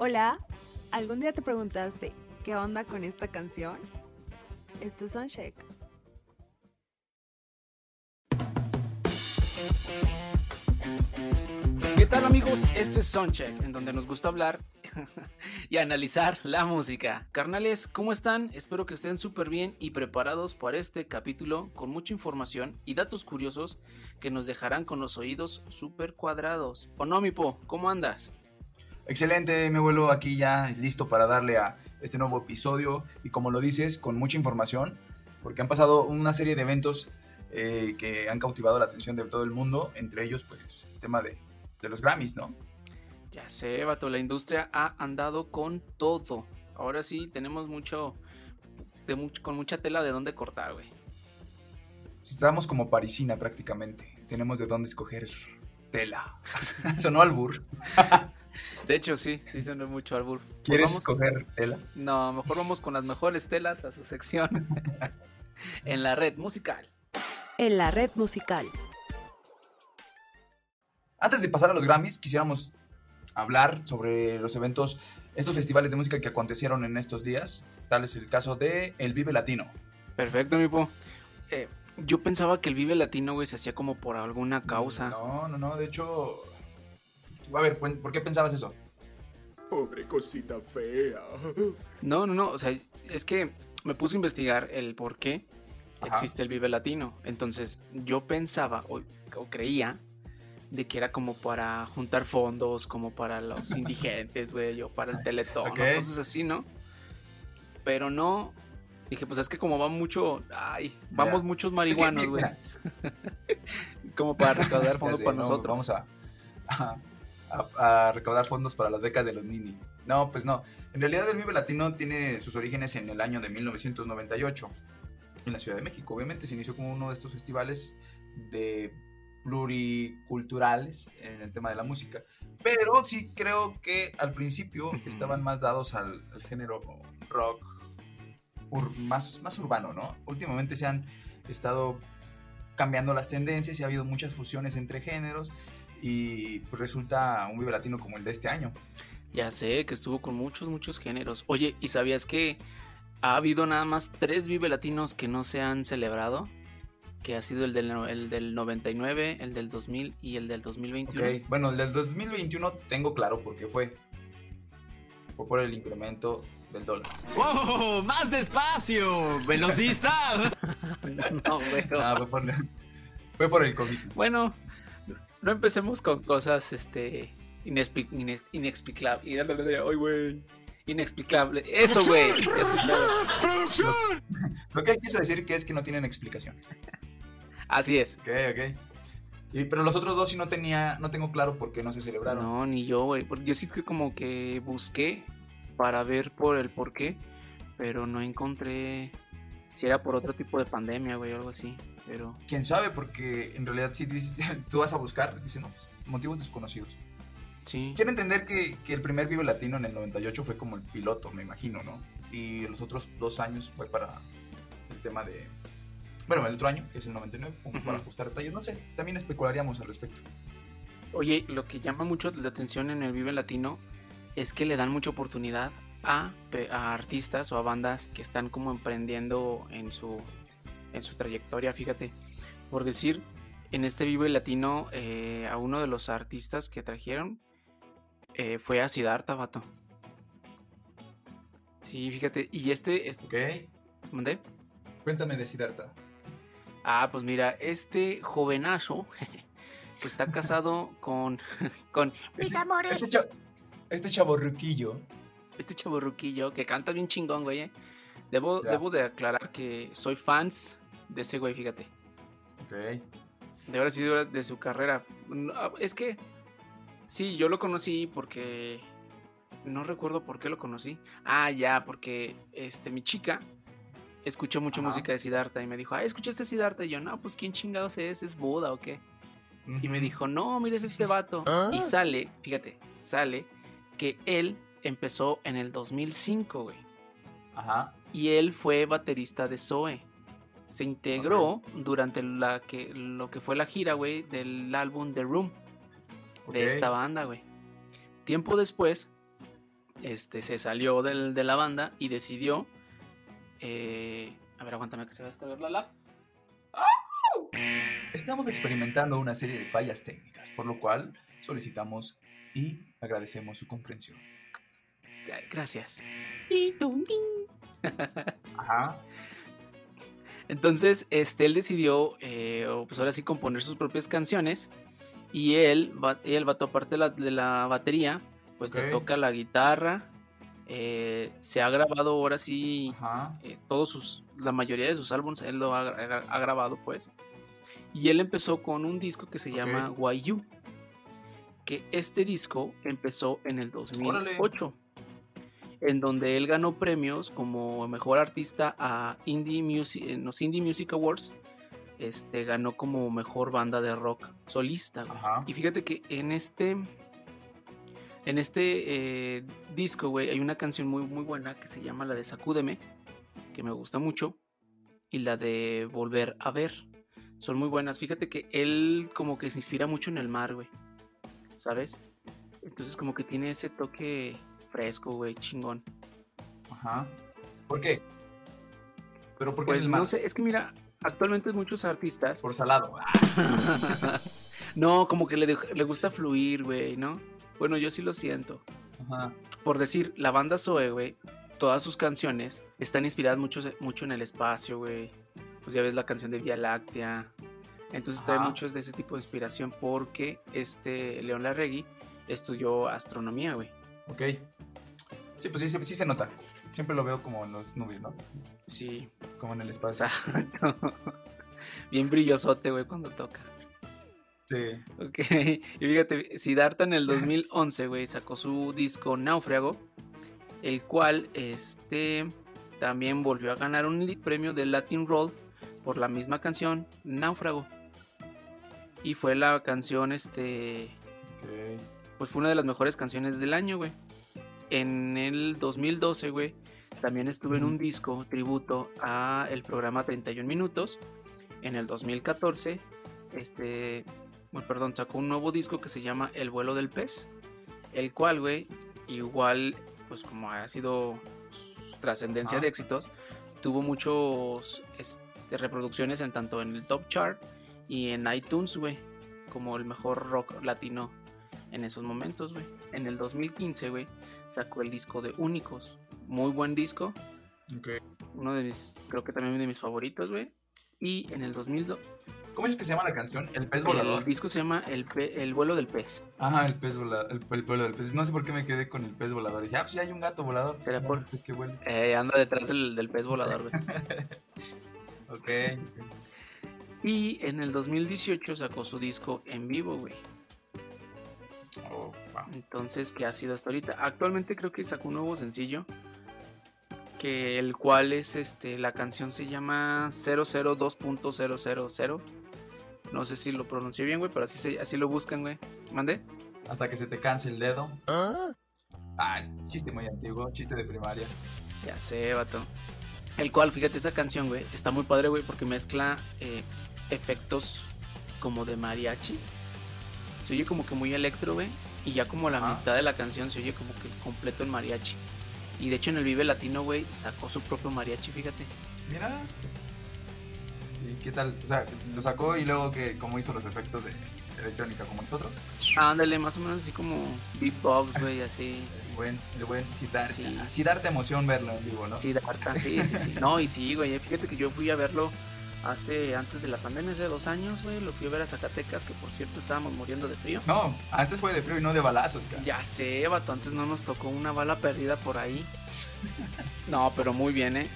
Hola, ¿algún día te preguntaste qué onda con esta canción? Esto es Soundcheck. ¿Qué tal amigos? Esto es Soundcheck, en donde nos gusta hablar y analizar la música. Carnales, ¿cómo están? Espero que estén súper bien y preparados para este capítulo con mucha información y datos curiosos que nos dejarán con los oídos súper cuadrados. ¿O no, mi po? ¿Cómo andas? Excelente, me vuelvo aquí ya listo para darle a este nuevo episodio y como lo dices, con mucha información, porque han pasado una serie de eventos eh, que han cautivado la atención de todo el mundo, entre ellos pues el tema de, de los Grammys, ¿no? Ya sé, vato, la industria ha andado con todo. Ahora sí, tenemos mucho, de mucho con mucha tela de dónde cortar, güey. Estamos como parisina prácticamente, tenemos de dónde escoger tela. Sonó albur. De hecho, sí, sí sonó mucho albur. ¿Quieres Pues escoger tela? No, mejor vamos con las mejores telas a su sección en la red musical. En la red musical. Antes de pasar a los Grammys, quisiéramos hablar sobre los eventos, estos festivales de música que acontecieron en estos días. Tal es el caso de El Vive Latino. Perfecto, mi po. Eh, yo pensaba que el Vive Latino, güey, se hacía como por alguna causa. No, no, no, de hecho... A ver, ¿por qué pensabas eso? Pobre cosita fea. No, no, no. O sea, es que me puse a investigar el por qué Ajá. existe el Vive Latino. Entonces, yo pensaba o, o creía de que era como para juntar fondos, como para los indigentes, güey, o para el teletón, cosas así, ¿no? Pero no. Dije, pues es que como va mucho. Ay, vamos muchos marihuanos, güey. Es como para recaudar fondos para no, nosotros. Vamos a, a, a- a recaudar fondos para las becas de los Nini. No, pues no. En realidad el Vive Latino tiene sus orígenes en el año de 1998. En la Ciudad de México. Obviamente se inició como uno de estos festivales de pluriculturales en el tema de la música. Pero sí creo que al principio estaban más dados al, al género rock ur- más, más urbano, ¿no? Últimamente se han estado cambiando las tendencias y ha habido muchas fusiones entre géneros y pues resulta un Vive Latino como el de este año. Ya sé que estuvo con muchos, muchos géneros. Oye, ¿y sabías que ha habido nada más tres Vive Latinos que no se han celebrado? Que ha sido el del, no- el del 99, el del 2000 y el del 2021. Ok, Bueno, el del 2021 tengo claro por qué fue. Fue por el incremento del dólar. ¡Wow! ¡Más despacio! ¡Velocista! No, güey. Fue, por, fue por el COVID. Bueno, no empecemos con cosas este inexpli- ine- inexplicables. Ay, güey. Inexplicable. Eso, güey. Pedo. Lo que quiso decir que es que no tienen explicación. Así es. Ok, ok. Y, pero los otros dos sí no tenía, no tengo claro por qué no se celebraron. No, ni yo, güey. porque Yo sí que como que busqué para ver por el por qué, pero no encontré si era por otro tipo de pandemia, güey, o algo así. Pero Quién sabe, porque en realidad si dices, tú vas a buscar, dice, no, pues, motivos desconocidos. sí. Quiero entender que, que el primer Vive Latino en el 98 fue como el piloto, me imagino, ¿no? Y los otros dos años fue para el tema de... Bueno, el otro año, que es el 99, como Ujú. para ajustar detalles. No sé, también especularíamos al respecto. Oye, lo que llama mucho la atención en el Vive Latino es que le dan mucha oportunidad a, a artistas o a bandas que están como emprendiendo en su, en su trayectoria, fíjate. Por decir, en este Vive Latino, eh, a uno de los artistas que trajeron eh, fue a Siddhartha, vato. Sí, fíjate. Y este, es- ¿Ok? ¿mandé? Cuéntame de Siddhartha. Ah, pues mira, este jovenazo pues está casado con, con mis amores. Este, cha- este chaborruquillo. Este chaborruquillo que canta bien chingón, güey. eh. Debo, debo de aclarar que soy fans de ese güey, fíjate. Ok. De ahora sí, de, de su carrera. Ah, Es que, sí, yo lo conocí porque... No recuerdo por qué lo conocí. Ah, ya, porque este, mi chica escuchó mucha Ajá. música de Siddhartha y me dijo, ah, ¿escuchaste Siddhartha? Y yo, no, pues ¿quién chingados es? ¿Es Buda o qué? Y me dijo, no, mires este vato. Y sale, fíjate, sale que él empezó en el 2005, güey. Ajá. Y él fue baterista de Zoe. Se integró durante la que, lo que fue la gira, güey, del álbum The Room. De esta banda, güey. Tiempo después, este, se salió del- de la banda y decidió. eh, a ver, aguántame que se va a descargar la lap. Estamos experimentando una serie de fallas técnicas, por lo cual solicitamos y agradecemos su comprensión. Gracias. Ajá. Entonces, este, él decidió, eh, pues ahora sí, componer sus propias canciones. Y él, él vato, aparte de la, de la batería, pues te toca la guitarra. eh, se ha grabado ahora sí, eh, todos sus, la mayoría de sus álbumes, él lo ha, gra- ha grabado, pues. Y él empezó con un disco que se llama Why You. Que este disco empezó en el 2008. En donde él ganó premios como mejor artista a Indie Music, en los Indie Music Awards. Este ganó como mejor banda de rock solista. güey. Y fíjate que en este. En este eh, disco, güey, hay una canción muy, muy buena que se llama la de Sacúdeme, que me gusta mucho. Y la de Volver a ver. Son muy buenas. Fíjate que él como que se inspira mucho en el mar, güey. ¿Sabes? Entonces como que tiene ese toque fresco, güey, chingón. Ajá. ¿Por qué? Pero ¿por qué Pues no sé, es que mira, actualmente muchos artistas... Por salado. Ah, no, como que le, le gusta fluir, güey, ¿no? Bueno, yo sí lo siento. Ajá. por decir, la banda Zoe, güey, todas sus canciones están inspiradas mucho, mucho en el espacio, güey. Pues ya ves la canción de Vía Láctea. Entonces trae muchos de ese tipo de inspiración porque este León Larregui estudió astronomía, güey. Ok. Sí, pues sí, se- sí se nota. Siempre lo veo como en los nubes, ¿no? Sí, Como en el espacio. Bien brillosote, güey, cuando toca. Sí. Ok, y fíjate, Siddhartha en el 2011, güey, sacó su disco Náufrago, el cual, este, también volvió a ganar un premio de Latin Roll por la misma canción, Náufrago. Y fue la canción, este, Ok. pues fue una de las mejores canciones del año, güey. En el 2012, güey, también estuve en un disco tributo a el programa 31 Minutos. En el 2014, este, bueno, perdón, sacó un nuevo disco que se llama El vuelo del pez, el cual, güey, igual, pues como ha sido trascendencia de éxitos, tuvo muchos este, reproducciones en tanto en el top chart y en iTunes, güey, como el mejor rock latino en esos momentos, güey. En el 2015, güey, sacó el disco de Únicos. Muy buen disco. Ok. Uno de mis, creo que también de mis favoritos, güey. Y en el 2002, ¿Cómo es que se llama la canción? El pez el volador. disco se llama El, Pe- el vuelo del pez. Ajá, el pez volador. El, el vuelo del pez. No sé por qué me quedé con el pez volador. Dije, ah, pues ya hay un gato volador. ¿Será No, por- el pez que vuela. Eh, anda detrás del, del pez volador, güey. Ok. Y en el 2018 sacó su disco en vivo, güey. Oh, wow. Entonces, ¿qué ha sido hasta ahorita? Actualmente creo que sacó un nuevo sencillo. Que el cual es este. La canción se llama 002.000. No sé si lo pronuncié bien, güey, pero así, se- así lo buscan, güey. ¿Mande? Hasta que se te canse el dedo. Ah, chiste muy antiguo, chiste de primaria. Ya sé, vato. El cual, fíjate, esa canción, güey, está muy padre, güey, porque mezcla eh, efectos como de mariachi. Se oye como que muy electro, güey. Y ya como la mitad de la canción se oye como que completo el mariachi. Y de hecho en el Vive Latino, güey, sacó su propio mariachi, fíjate. Mira. ¿Y qué tal? O sea, lo sacó y luego que como hizo los efectos de electrónica como nosotros. Ándale, más o menos así como beatbox, güey, así. Buen, buen sí darte, Sí. sí darte emoción verlo en vivo, ¿no? Sí, de harta, sí, sí, sí. No, y sí, güey. Fíjate que yo fui a verlo hace, antes de la pandemia, hace dos años, güey. Lo fui a ver a Zacatecas, que por cierto estábamos muriendo de frío. No, antes fue de frío y no de balazos, cara. Ya sé, vato, antes no nos tocó una bala perdida por ahí. No, pero muy bien, ¿eh?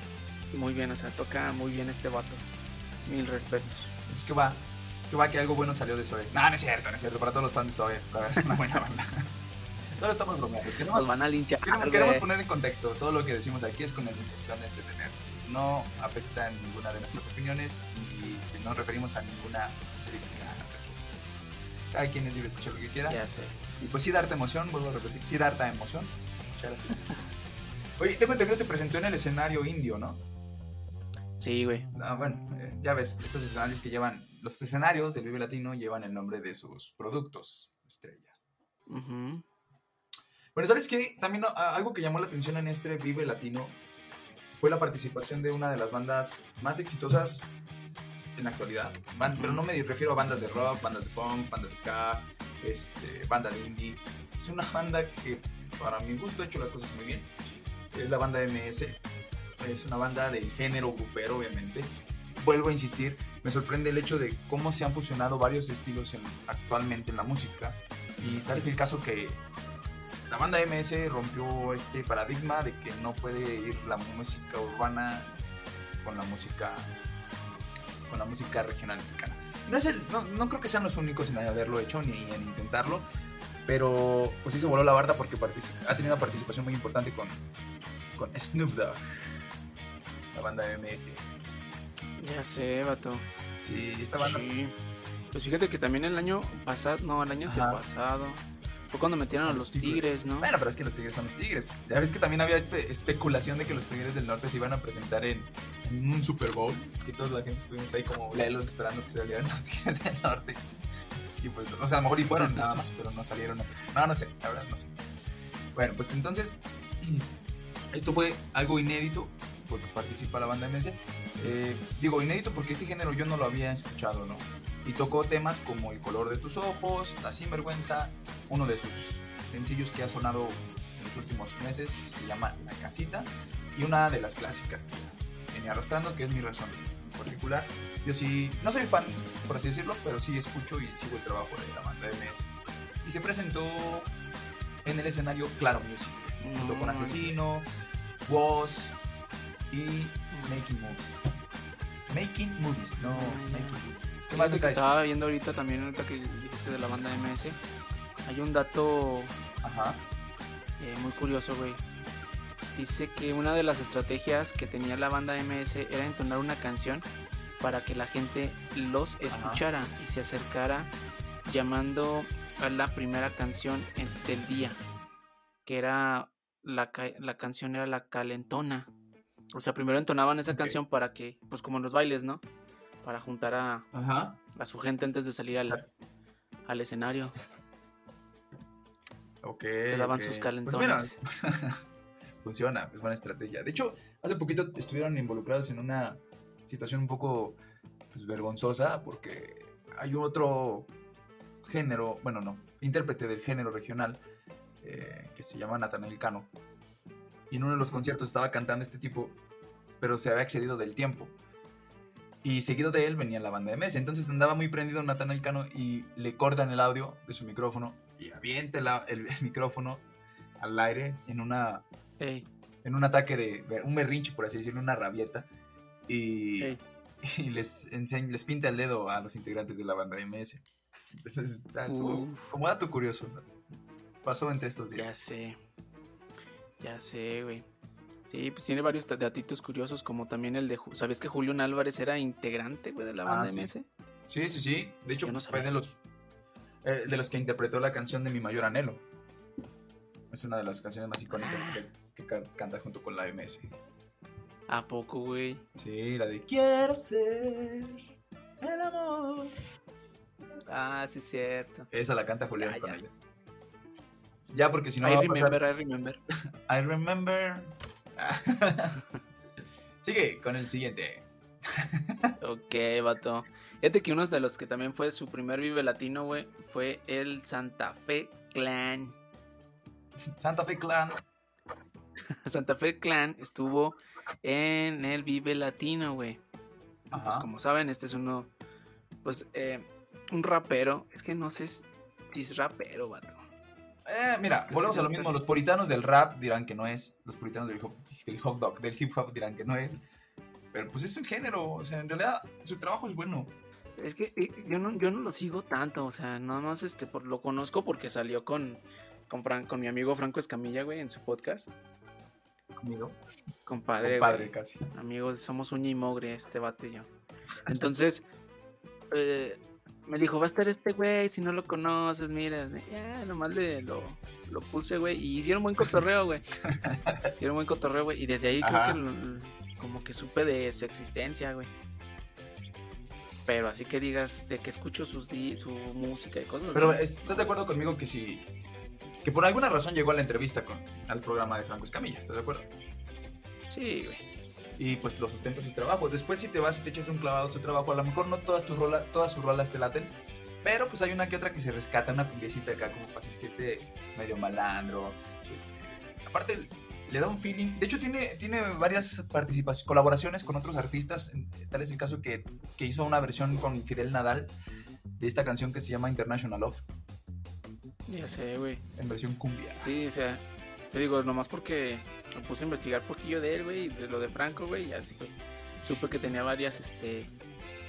Muy bien, o sea, toca muy bien este vato. Mil respetos. Pues que va, que va que algo bueno salió de Zoe. No, no es cierto, no es cierto. Para todos los fans de Zoe, la verdad es una buena banda. No lo estamos bromeando. Queremos, Nos van a linchar, queremos, queremos poner en contexto todo lo que decimos aquí es con la intención de entretener. No afecta en ninguna de nuestras opiniones y no referimos a ninguna crítica al respecto. Cada quien es libre de escuchar lo que quiera. Ya sé. Y pues sí darte emoción, vuelvo a repetir, sí darte emoción. Escuchar así. Oye, tengo entendido que se presentó en el escenario indio, ¿no? Sí, güey. Ah, bueno, eh, ya ves, estos escenarios que llevan, los escenarios del Vive Latino llevan el nombre de sus productos, estrella. Ujú. Bueno, ¿sabes qué? También a- algo que llamó la atención en este Vive Latino fue la participación de una de las bandas más exitosas en la actualidad. Ban- pero no me refiero a bandas de rock, bandas de punk, bandas de ska, este, banda de indie. Es una banda que para mi gusto ha hecho las cosas muy bien. Es la banda MS. Es una banda del género grupero, obviamente. Vuelvo a insistir, me sorprende el hecho de cómo se han fusionado varios estilos en- actualmente en la música. Y tal es el caso que la banda MS rompió este paradigma de que no puede ir la música urbana con la música con la música regional mexicana. No, es el- no, no creo que sean los únicos en haberlo hecho ni en intentarlo, pero pues sí se voló la barda porque ha tenido una participación muy importante con, con Snoop Dogg, la banda MS. Ya sé, vato. Sí, esta banda Sí. Pues fíjate que también el año pasado, no, el año pasado, fue cuando metieron a los tigres, ¿no? Bueno, pero es que los tigres son los tigres. Ya ves que también había espe- especulación de que los tigres del norte se iban a presentar en, en un Super Bowl. Que toda la gente estuvimos ahí como lelos esperando que salieran los tigres del norte. Y pues, o sea, a lo mejor y fueron nada más, pero no salieron. a- No, no sé, la verdad no sé. Bueno, pues entonces, esto fue algo inédito porque participa la banda MS. Eh, digo inédito porque este género yo no lo había escuchado, ¿no? Y tocó temas como El color de tus ojos, La sinvergüenza, uno de sus sencillos que ha sonado en los últimos meses, que se llama La casita, y una de las clásicas que venía arrastrando, que es Mi razón de ser. En particular, yo sí, no soy fan, por así decirlo, pero sí escucho y sigo el trabajo de la banda MS. Y se presentó en el escenario Claro Music, junto con Mm. Asesino, Woz y Making Movies. Making Movies, no. Making Movies. ¿Qué Fíjate más me que estaba viendo ahorita también, ahorita que dijiste de la banda MS, hay un dato Ajá. eh, muy curioso, güey. Dice que una de las estrategias que tenía la banda MS era entonar una canción para que la gente los escuchara y se acercara llamando a la primera canción del día, que era la, la canción era la calentona. O sea, primero entonaban esa canción para que, pues como en los bailes, ¿no? Para juntar a, Ajá. a su gente antes de salir al, escenario. Ok. Se daban sus Pues mira, calentones. funciona, es buena estrategia. De hecho, hace poquito estuvieron involucrados en una situación un poco pues, vergonzosa porque hay otro género, bueno, no, intérprete del género regional eh, que se llama Natanael Cano. Y en uno de los conciertos estaba cantando este tipo, pero se había excedido del tiempo. Y seguido de él venía la banda MS. Entonces andaba muy prendido Natanael Cano y le cortan el audio de su micrófono y avienta la- el, el micrófono al aire en una Ey, en un ataque de de un berrinche, por así decirlo, una rabieta. Y, ey. y les, enseñ- les pinta el dedo a los integrantes de la banda MS. Entonces, Uf. como dato curioso, pasó entre estos Ya días. sé. Ya sé, güey. Sí, pues tiene varios datitos curiosos, como también el de... Ju- ¿Sabías que Julián Álvarez era integrante, güey, de la Ah, banda sí. MS? Sí, sí, sí. De hecho, no pues, fue de los, eh, de los que interpretó la canción de Mi Mayor Anhelo. Es una de las canciones más icónicas Ah. que, que ca- canta junto con la MS. ¿A poco, güey? Sí, la de Quiero ser el amor. Ah, sí, es cierto. Esa la canta Julián Ya, con ya. ellos. Ya, porque si no. I pasar- remember, I remember. I remember. Sigue con el siguiente. Ok, vato. Fíjate que uno de los que también fue su primer Vive Latino, güey, fue el Santa Fe Clan. Santa Fe Clan. Santa Fe Clan estuvo en el Vive Latino, güey. Pues como saben, este es uno, pues, eh, un rapero. Es que no sé si es rapero, vato. Eh, mira, volvemos a lo mismo. Los puritanos del rap dirán que no es. Los puritanos del hop, del hot dog, del hip hop dirán que no es. Pero pues es un género. O sea, en realidad su trabajo es bueno. Es que eh, yo no, yo no lo sigo tanto, o sea, nada más este, por, lo conozco porque salió con, con, Fran- con mi amigo Franco Escamilla, güey, en su podcast. Conmigo. Compadre, Padre güey. casi. Amigos, somos uña y mogre, este vato y yo. Entonces, eh, me dijo, va a estar este güey, si no lo conoces, mira. Ya, nomás le, lo, lo puse, güey. Y hicieron buen cotorreo, güey. hicieron buen cotorreo, güey. Y desde ahí Ajá. creo que como que supe de su existencia, güey. Pero así que digas de que escucho sus di- su música y cosas Pero. ¿estás de acuerdo conmigo que si Que por alguna razón llegó a la entrevista con, al programa de Franco Escamilla, ¿estás de acuerdo? Sí, güey. Y pues lo sustenta su trabajo. Después si te vas y te echas un clavado a su trabajo, a lo mejor no todas tus rolas, todas sus rolas te laten, pero pues hay una que otra que se rescata, una cumbiecita acá como para sentirte medio malandro. este, aparte le da un feeling. De hecho tiene, tiene varias participaciones, colaboraciones con otros artistas. Tal es el caso que, que hizo una versión con Fidel Nadal de esta canción que se llama International Love, Ya sé, güey. en versión cumbia. Sí, o sea, te digo, nomás porque me puse a investigar poquillo de él, güey, de lo de Franco, güey, y así, güey. Supe que tenía varias, este,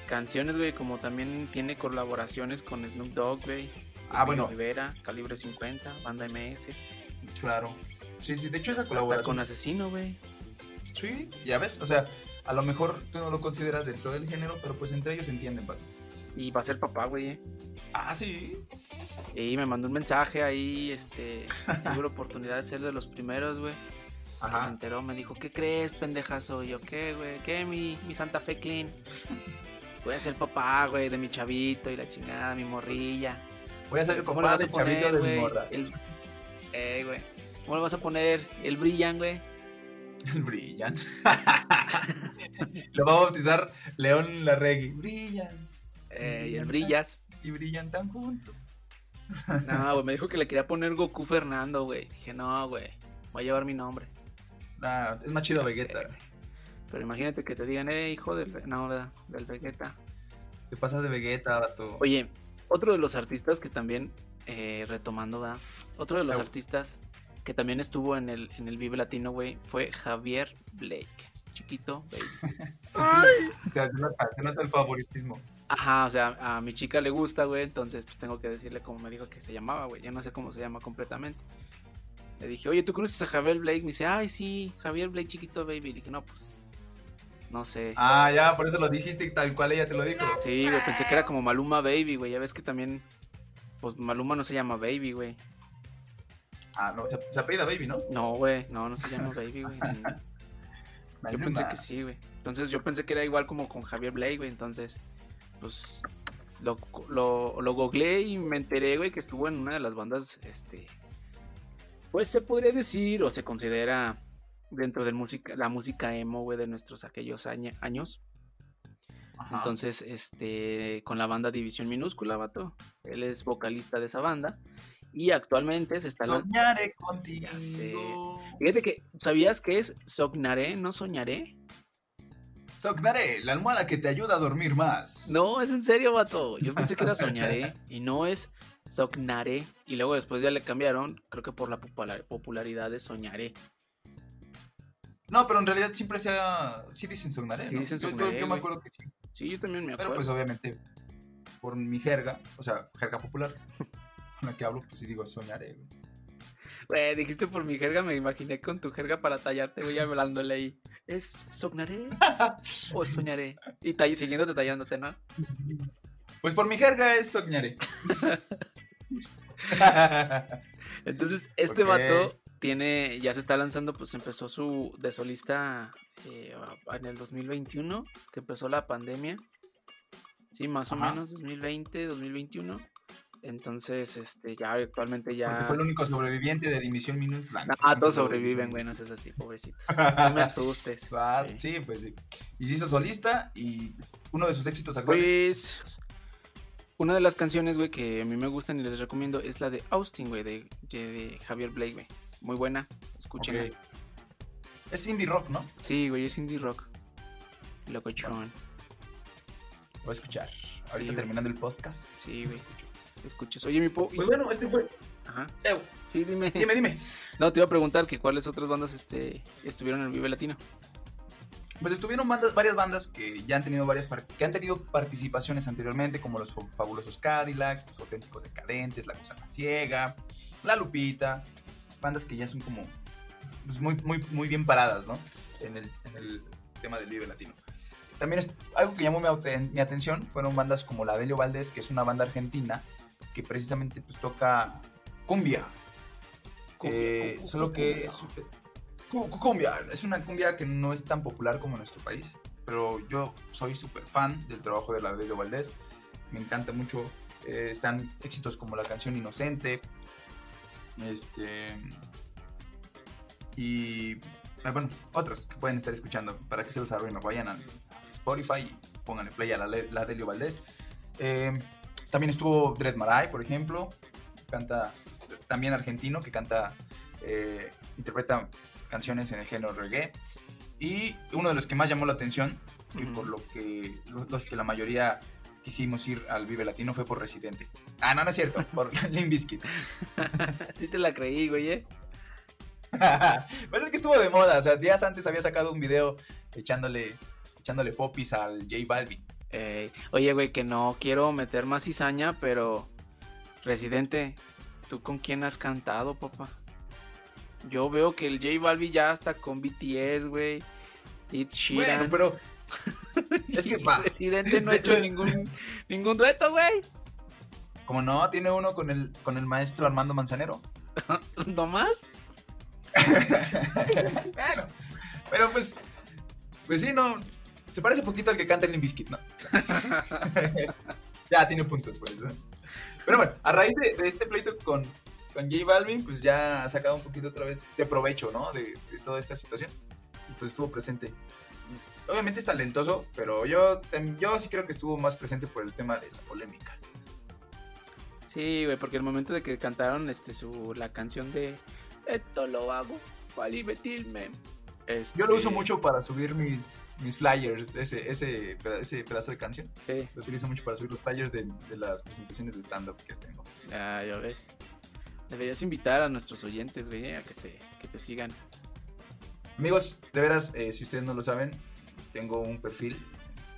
canciones, güey, como también tiene colaboraciones con Snoop Dogg, güey. Ah, bueno. Rivera, Calibre 50, Banda MS, Claro. Sí, sí, de hecho esa hasta colaboración. con Asesino, güey. Sí, ya ves, o sea, a lo mejor tú no lo consideras dentro del género, pero pues entre ellos entienden, pato. Y va a ser papá, güey, eh. Ah, sí. Y me mandó un mensaje ahí, este, tuve la oportunidad de ser de los primeros, güey. Que se Ajá. enteró, me dijo, ¿qué crees, pendejazo? Y yo, ¿qué, güey? ¿Qué, mi, mi Santa Fe Clean? Voy a ser papá, güey, de mi chavito y la chingada, mi morrilla. Voy a ser el ¿Cómo le papá del chavito de mi morra. El... Eh, güey. ¿Cómo le vas a poner? El brillan, güey. El brillan. Lo va a bautizar León Larregui. Brillan. Eh, y el brillas. Y brillan tan juntos. No, güey, me dijo que le quería poner Goku Fernando, güey. Dije, no, güey, voy a llevar mi nombre. Nah, es más chido Vegeta. Pero imagínate que te digan, eh, hijo del... No, ¿verdad? Del Vegeta. Te pasas de Vegeta, vato. Oye, otro de los artistas que también, eh, retomando, ¿verdad? Otro de los artistas que también estuvo en el, en el Vive Latino, güey, fue Javier Blake. Chiquito, baby. Te nota, te nota el favoritismo. Ajá, o sea, a mi chica le gusta, güey, entonces pues tengo que decirle como me dijo que se llamaba, güey. Yo no sé cómo se llama completamente. Le dije, oye, ¿tú conoces a Javier Blake? Me dice, ay, sí, Javier Blake, chiquito, baby. Le dije, no, pues, no sé. Ah, ya, por eso lo dijiste tal cual ella te lo dijo. Sí, güey, pensé que era como Maluma Baby, güey. Ya ves que también, pues Maluma no se llama Baby, güey. Ah, no, se, se apellida Baby, ¿no? No, güey, no, no se llama Baby, güey. Yo pensé que sí, güey. Entonces yo pensé que era igual como con Javier Blake, güey. Entonces, pues lo, lo, lo googleé y me enteré, güey, que estuvo en una de las bandas, este, pues se podría decir o se considera dentro de música, la música emo, güey, de nuestros aquellos aña- años. Ajá. Entonces, este, con la banda División Minúscula, vato. Él es vocalista de esa banda. Y actualmente se está... Soñaré contigo. Ya sé. Fíjate que, ¿sabías que es Sognaré, no soñaré? Sognaré, la almohada que te ayuda a dormir más. No, es en serio, vato. Yo pensé que era soñaré y no es sognaré. Y luego después ya le cambiaron, creo que por la popular- popularidad de soñaré. No, pero en realidad siempre sea. Sí dicen Sognaré, Sí ¿no? dicen Yo- yo- Sognaré, Yo, me acuerdo que sí. Sí, yo también me Pero acuerdo. pues obviamente, por mi jerga, o sea, jerga popular, con la que hablo, pues sí digo Soñaré, güey. Güey, dijiste por mi jerga, me imaginé con tu jerga para tallarte, güey, hablándole ahí. ¿Es sognaré o soñaré? Y tall- siguiéndote tallándote, ¿no? Pues por mi jerga es Soñaré. Entonces, este vato tiene, ya se está lanzando, pues empezó su de solista eh, en el 2021, que empezó la pandemia. Sí, más o menos, 2020, 2021. Entonces, este, ya actualmente Porque ya... fue el único sobreviviente de Dimisión Minus Blancs. Ah, todos sobreviven, güey, no seas así, pobrecitos. No me asustes. Ah, Sí. sí. pues sí. Y se hizo solista y uno de sus éxitos actuales. Pues, una de las canciones, güey, que a mí me gustan y les recomiendo es la de Austin, güey, de, de Javier Blake, güey. Muy buena, escúchenla. Es indie rock, ¿no? Sí, güey, es indie rock. Locochón. Voy a escuchar. Ahorita terminando el podcast. Sí, güey. Escuches. Oye, mi po. Pues bueno, este fue. Ajá. Ew, Sí, dime. dime, dime. No, te iba a preguntar que cuáles otras bandas este, estuvieron en el Vive Latino. Pues estuvieron bandas, varias bandas que ya han tenido varias que han tenido participaciones anteriormente, como los Fa- fabulosos Cadillacs, los auténticos decadentes, la Gusana Ciega, la Lupita, bandas que ya son como pues, muy, muy, muy bien paradas, ¿no? En el, en el tema del Vive Latino. También es, algo que llamó mi, mi atención fueron bandas como la Delio Valdés, que es una banda argentina que precisamente pues toca cumbia. Cumbia, Eh, solo que cumbia. es cu- cu- cumbia, es una cumbia que no es tan popular como en nuestro país, pero yo soy súper fan del trabajo de la Delio Valdés, me encanta mucho, eh, están éxitos como la canción Inocente, Este. Y. ah, Bueno, otros que pueden estar escuchando. Para que se los arruino, vayan a Spotify y pónganle play a la Delio Valdés. Eh, también estuvo Dread Marai, por ejemplo. Canta. También argentino, que canta. eh, interpreta canciones en el género reggae. Y uno de los que más llamó la atención, y por lo que los, que la mayoría quisimos ir al Vive Latino fue por Residente. Ah, no, no es cierto, por Limp Bizkit. Sí te la creí, güey, ¿eh? pues es que estuvo de moda, o sea, días antes había sacado un video echándole, echándole popis al J Balvin. Eh, oye, güey, que no quiero meter más cizaña, pero. Residente, ¿tú con quién has cantado, papá? Yo veo que el J Balvin ya está con BTS, güey. Bueno, pero es que va. Residente no ha hecho ningún, ningún dueto, güey. como no, tiene uno con el, con el maestro Armando Manzanero. ¿No más? bueno, pero pues, pues sí, no, se parece poquito al que canta el Limp Bizkit, ¿no? ya tiene puntos, pues. ¿no? Pero bueno, a raíz de, de este pleito con, con J Balvin, pues ya ha sacado un poquito otra vez de provecho, ¿no? De, de toda esta situación. Y pues estuvo presente. Obviamente es talentoso, pero yo, yo sí creo que estuvo más presente por el tema de la polémica. Sí, güey, porque el momento de que cantaron este su la canción de Esto lo hago para divertirme. Este, Yo lo uso mucho para subir mis, mis flyers, ese, ese, ese pedazo de canción. Sí, Lo utilizo mucho para subir los flyers de, de las presentaciones de stand-up que tengo. ya, ya ves. Deberías invitar a nuestros oyentes, güey, a que te, que te sigan. Amigos, de veras, eh, si ustedes no lo saben, tengo un perfil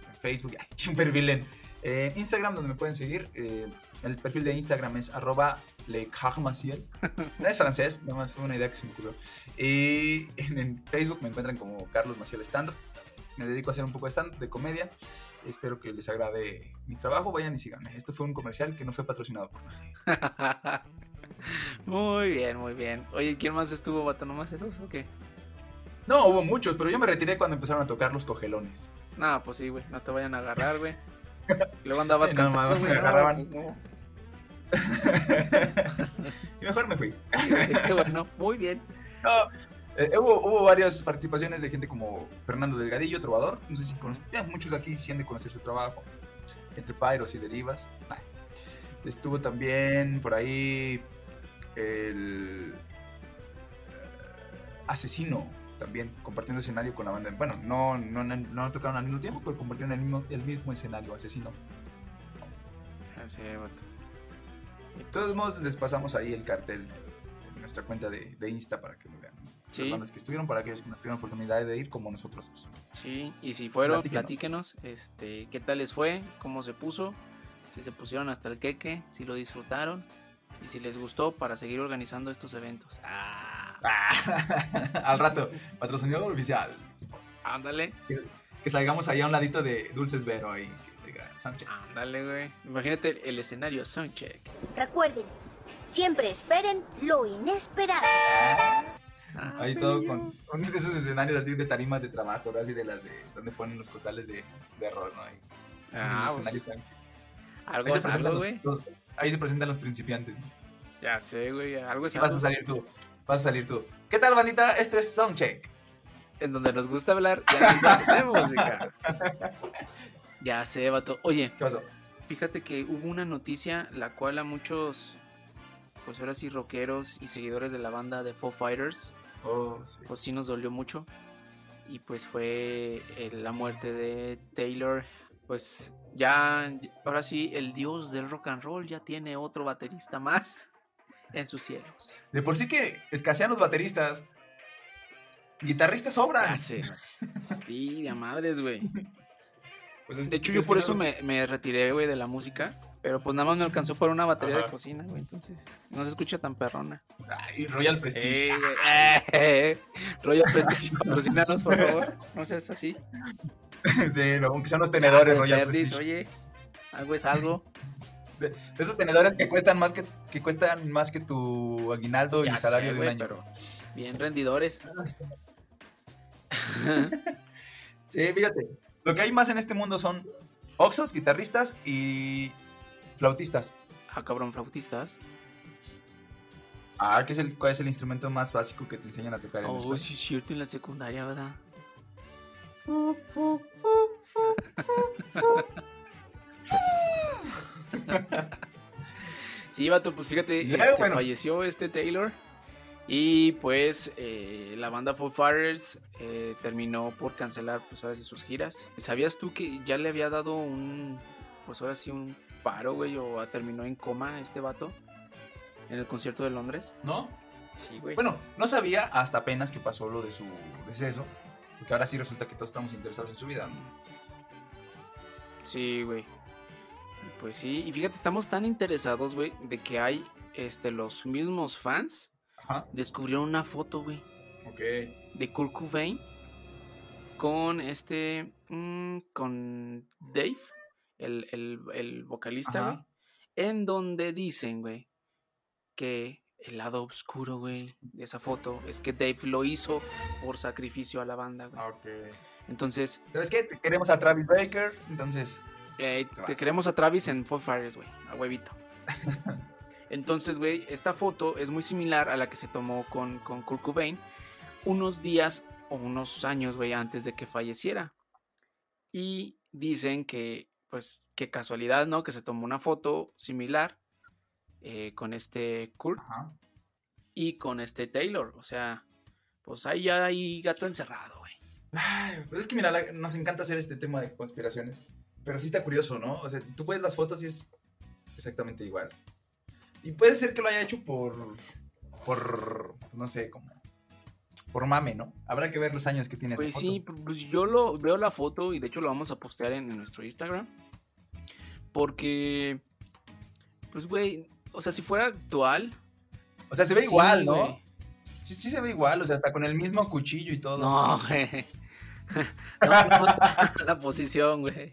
en Facebook, un perfil en, en Instagram donde me pueden seguir. eh, el perfil de Instagram es arroba lecarmaciel. No es francés, nada más fue una idea que se me ocurrió. Y en, en Facebook me encuentran como Carlos Maciel Stand Up. Me dedico a hacer un poco de stand de comedia. Espero que les agrade mi trabajo. Vayan y síganme. Esto fue un comercial que no fue patrocinado por nadie. muy bien, muy bien. Oye, ¿quién más estuvo, vato? ¿Nomás esos o qué? No, hubo muchos, pero yo me retiré cuando empezaron a tocar los cogelones. No, pues sí, güey, no te vayan a agarrar, güey. Luego andabas cansado, me agarraban. pues no. y mejor me fui. Qué bueno, muy bien. No, eh, hubo, hubo varias participaciones de gente como Fernando Delgadillo, trovador. No sé si conocen. Ya muchos de aquí sí han de conocer su trabajo. Entre Pyros y Derivas. Nah. Estuvo también por ahí el eh, asesino también compartiendo escenario con la banda. Bueno, no, no, no, tocaron al mismo tiempo, pero compartieron el mismo, el mismo escenario, asesino. Así. De todos modos, les pasamos ahí el cartel en nuestra cuenta de, de Insta para que lo vean. Sí. Las bandas que estuvieron para que tengan oportunidad de ir como nosotros dos. Sí, y si fueron, Platíquenos. platíquenos, este, qué tal les fue, cómo se puso, si se pusieron hasta el queque, si lo disfrutaron y si les gustó para seguir organizando estos eventos. Ah, Al rato, patrocinador oficial. ándale, Que, que salgamos ahí a un ladito de Dulces Vero ahí. Ándale, güey. Imagínate el escenario Soundcheck. Recuerden, siempre esperen lo inesperado. Ah, Ahí todo con, con de esos escenarios así de tarimas de trabajo, ¿no? así de las de donde ponen los costales de, de arroz, ¿no? Ahí, Ah, escenarios pues, algo ahí, se es presentan algo, los, güey. los- ahí se presentan los principiantes. ¿no? Ya sé, güey, algo es Y vas a salir tú. Vas a salir tú. ¿Qué tal, bandita? Esto es Soundcheck. En donde nos gusta hablar, ya hace música. Ya sé, vato. Oye, ¿Qué pasó? Fíjate que hubo una noticia la cual a muchos, pues ahora sí, rockeros y seguidores de la banda de Foo Fighters, Oh, sí. pues sí nos dolió mucho. Y pues fue eh, la muerte de Taylor. Pues ya, ahora sí, el dios del rock and roll ya tiene otro baterista más en sus cielos. De por sí que escasean los bateristas. Guitarristas sobran. Sí, de madres, güey. Pues es- De hecho, yo por eso me, me retiré, güey, de la música. Pero pues nada más me alcanzó por una batería de cocina, güey. Entonces, no se escucha tan perrona. Ay, Royal Prestige. Eh, güey. Eh, Royal Prestige, patrocinanos, por favor. No seas así. sí, no, aunque sean los tenedores Ah, Royal Prestige. oye, algo es algo. De, de esos tenedores que cuestan más que, que cuestan más que tu aguinaldo y salario sé, de un año. pero bien rendidores. Sí, fíjate. Lo que hay más en este mundo son oxos, guitarristas y flautistas. ah, cabrón, flautistas. Ah, ¿qué es el, ¿cuál es el instrumento más básico que te enseñan a tocar en la Oh, escuela? sí, es cierto, en la secundaria, ¿verdad? Sí, vato, pues fíjate, Ya, este, bueno. falleció este Taylor. Y pues eh, la banda Foo Fighters eh, terminó por cancelar pues ahora sí sus giras. ¿Sabías tú que ya le había dado un, pues ahora sí un paro, güey, o terminó en coma este vato en el concierto de Londres? ¿No? Sí, güey. Bueno, no sabía hasta apenas que pasó lo de su deceso. Porque ahora sí resulta que todos estamos interesados en su vida. ¿no? Sí, güey. Pues sí, y fíjate, estamos tan interesados, güey, de que hay este los mismos fans Ajá. descubrieron una foto, güey, Ok. de Kurt Cobain con este mm, con Dave, el, el- el vocalista, güey, en donde dicen, güey, que el lado oscuro, güey, de esa foto es que Dave lo hizo por sacrificio a la banda, güey. Ok. Entonces, ¿Sabes qué? Te queremos a Travis Baker. Entonces, Eh, Te queremos a Travis en Foo Fighters, güey, a huevito. Entonces, güey, esta foto es muy similar a la que se tomó con, con Kurt Cobain unos días o unos años, güey, antes de que falleciera. Y dicen que, pues, qué casualidad, ¿no? Que se tomó una foto similar eh, con este Kurt ajá. y con este Taylor. O sea, pues ahí ya hay gato encerrado, güey. Ay, pues es que mira, la- nos encanta hacer este tema de conspiraciones. Pero sí está curioso, ¿no? O sea, tú ves las fotos y es exactamente igual. Y puede ser que lo haya hecho por. por. no sé, como. por mame, ¿no? Habrá que ver los años que tiene esta Pues foto. sí, pues yo lo veo la foto y de hecho lo vamos a postear en, en nuestro Instagram. Porque, pues, güey, o sea, si fuera actual. O sea, se ve sí, igual, ¿no? Sí, sí se ve igual, o sea, hasta con el mismo cuchillo y todo. No, güey. No, no está la posición, güey.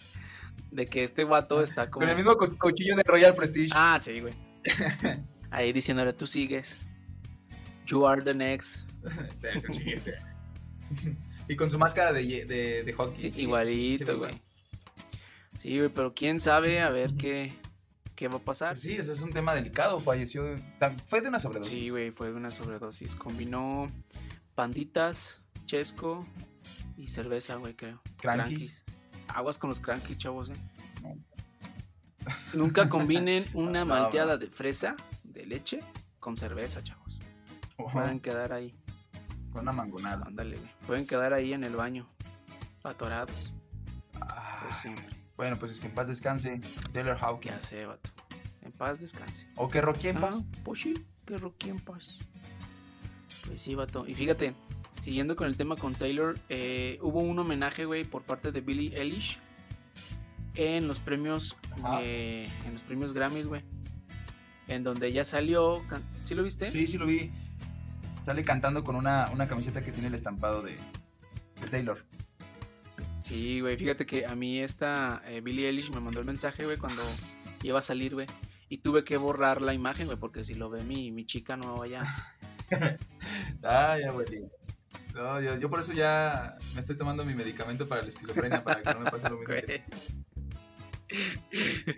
De que este vato está como. Con el mismo cu- cuchillo de Royal Prestige. Ah, sí, güey. Ahí diciéndole, tú sigues. You are the next. Es el siguiente. y con su máscara de, ye- de, de hockey. Sí, sí, igualito, igual. güey. Sí, güey, pero quién sabe a ver qué, qué va a pasar. Pues sí, o sea, es un tema delicado. Falleció. de- Fue de una sobredosis. Sí, güey, fue una sobredosis. Combinó panditas, chesco y cerveza, güey, creo. Crankies. Aguas con los crankies, chavos, eh. No. Nunca combinen una malteada de fresa, de leche, con cerveza, chavos. Pueden quedar ahí. Con una mangonada. Ándale, güey. Pueden quedar ahí en el baño, atorados, Ah, por siempre. Bueno, pues es que en paz descanse. Taylor ¿Qué Hawkins. hace, vato? En paz descanse. O que Rocky en paz. Ah, pues sí, que en paz. Pues sí, vato. Y fíjate, siguiendo con el tema con Taylor, eh, hubo un homenaje, güey, por parte de Billie Eilish en los premios, Ajá. eh, en los premios Grammys, güey. En donde ella salió, ¿sí lo viste? Sí, sí lo vi. Sale cantando con una, una camiseta que tiene el estampado de, de Taylor. Sí, güey, fíjate que a mí esta eh, Billie Eilish me mandó el mensaje, güey, cuando iba a salir, güey. Y tuve que borrar la imagen, güey, porque si lo ve mi, mi chica no vaya. Ay, abuelito. No, yo, yo por eso ya me estoy tomando mi medicamento para la esquizofrenia, para que no me pase lo mismo. que-.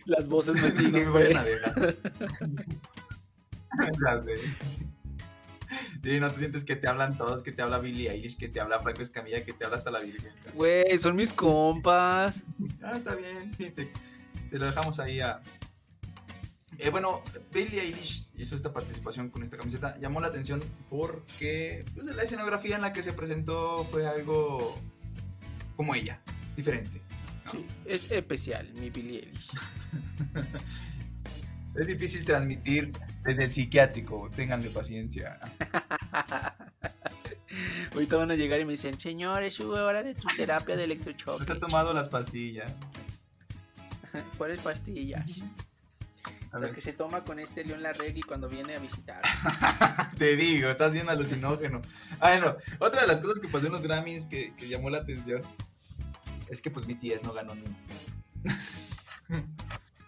Las voces me no me siguen, vayan a dejar. Sí, no te sientes que te hablan todos, que te habla Billie Eilish, que te habla Franco Escamilla, que te habla hasta la Virgen. Güey, son mis compas. Ah, está bien, sí, te, te lo dejamos ahí a... Eh, bueno, Billie Eilish hizo esta participación con esta camiseta. Llamó la atención porque pues, la escenografía en la que se presentó fue algo como ella, diferente. ¿no? Sí, es especial, mi Billie Eilish. Es difícil transmitir desde el psiquiátrico, ténganle paciencia. Ahorita van a llegar y me dicen, señor, es su hora de tu terapia de No se ha electrochoque. tomado las pastillas. ¿Cuáles pastillas? A Las ver, que se toma con este León Larregui cuando viene a visitar. te digo, estás bien alucinógeno. Ah, bueno, otra de las cosas que pasó en los Grammys que, que llamó la atención es que pues BTS no ganó ni uno.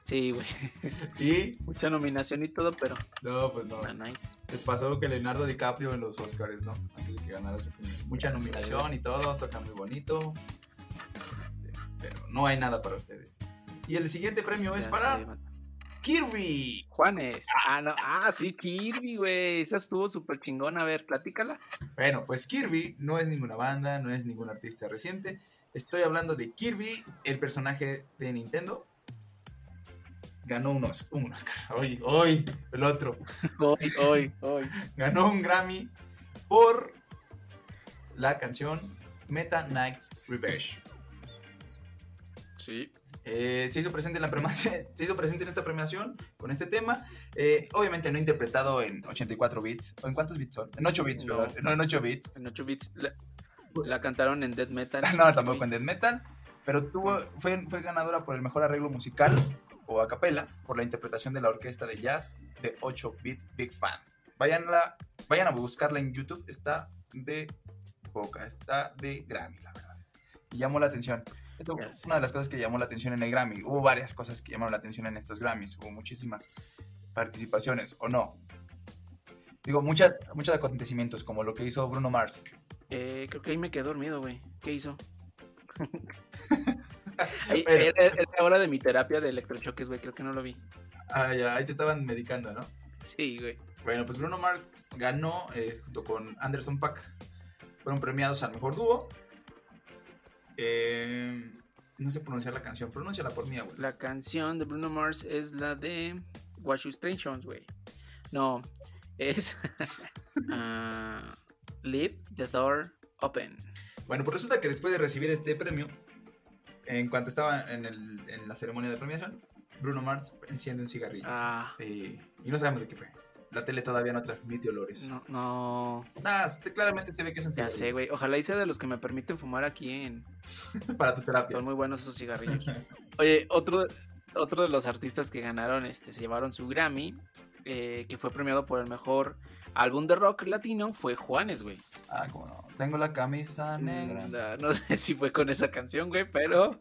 Sí, güey. Y Mucha nominación y todo, pero no, pues no. nice. Le pasó lo que Leonardo DiCaprio en los Oscars, ¿no? Antes de que ganara su premio. Mucha nominación y todo, toca muy bonito. Este, pero no hay nada para ustedes. Y el siguiente premio es para sé. Kirby. Juanes. Ah, no. Ah, sí, Kirby, güey. Esa estuvo súper chingona. A ver, platícala. Bueno, pues Kirby no es ninguna banda, no es ningún artista reciente. Estoy hablando de Kirby, el personaje de Nintendo. Ganó unos, un Oscar. Hoy, hoy, el otro. Hoy, hoy, hoy. Ganó un Grammy por la canción Meta Knight's Revenge. Sí. Eh, se hizo presente en la se hizo presente en esta premiación con este tema. Eh, obviamente no interpretado en 84 bits. ¿O en cuántos bits son? En 8 bits, No. perdón. No, en 8 bits. En 8 bits. La, la cantaron en Death Metal. No, tampoco en Death Metal. Pero tuvo, fue, fue ganadora por el mejor arreglo musical o a capela por la interpretación de la orquesta de jazz de 8 bit Big Fan. Vayan, vayan a buscarla en YouTube. Está de boca, está de Grammy, la verdad. Y llamó la atención. Esto es una de las cosas que llamó la atención en el Grammy. Hubo varias cosas que llamaron la atención en estos Grammys. Hubo muchísimas participaciones, ¿o no? Digo, muchas, muchos acontecimientos, como lo que hizo Bruno Mars. Eh, creo que ahí me quedé dormido, güey. ¿Qué hizo? Pero- era, era la hora de mi terapia de electrochoques, güey. Creo que no lo vi. Ah, ya, ahí te estaban medicando, ¿no? Sí, güey. Bueno, pues Bruno Mars ganó eh, junto con Anderson Paak. Fueron premiados al mejor dúo. Eh, no sé pronunciar la canción, pronúnciala por mí, abuelo. La canción de Bruno Mars es la de Watch Your Stations, güey. No, es ah, Leave the Door Open. Bueno, pues resulta que después de recibir este premio, en cuanto estaba en, el- en la ceremonia de premiación, Bruno Mars enciende un cigarrillo. Ah, y no sabemos de qué fue. La tele todavía no transmite olores. no, no. Se- claramente se ve que es un Ya cigarrillo. sé, güey. Ojalá hice de los que me permiten fumar aquí en. Para tu terapia. Son muy buenos esos cigarrillos. Oye, otro, otro de los artistas que ganaron, este, se llevaron su Grammy, eh, que fue premiado por el mejor álbum de rock latino, fue Juanes, güey. Ah, cómo no. Tengo la camisa negra. No sé si fue con esa canción, güey, pero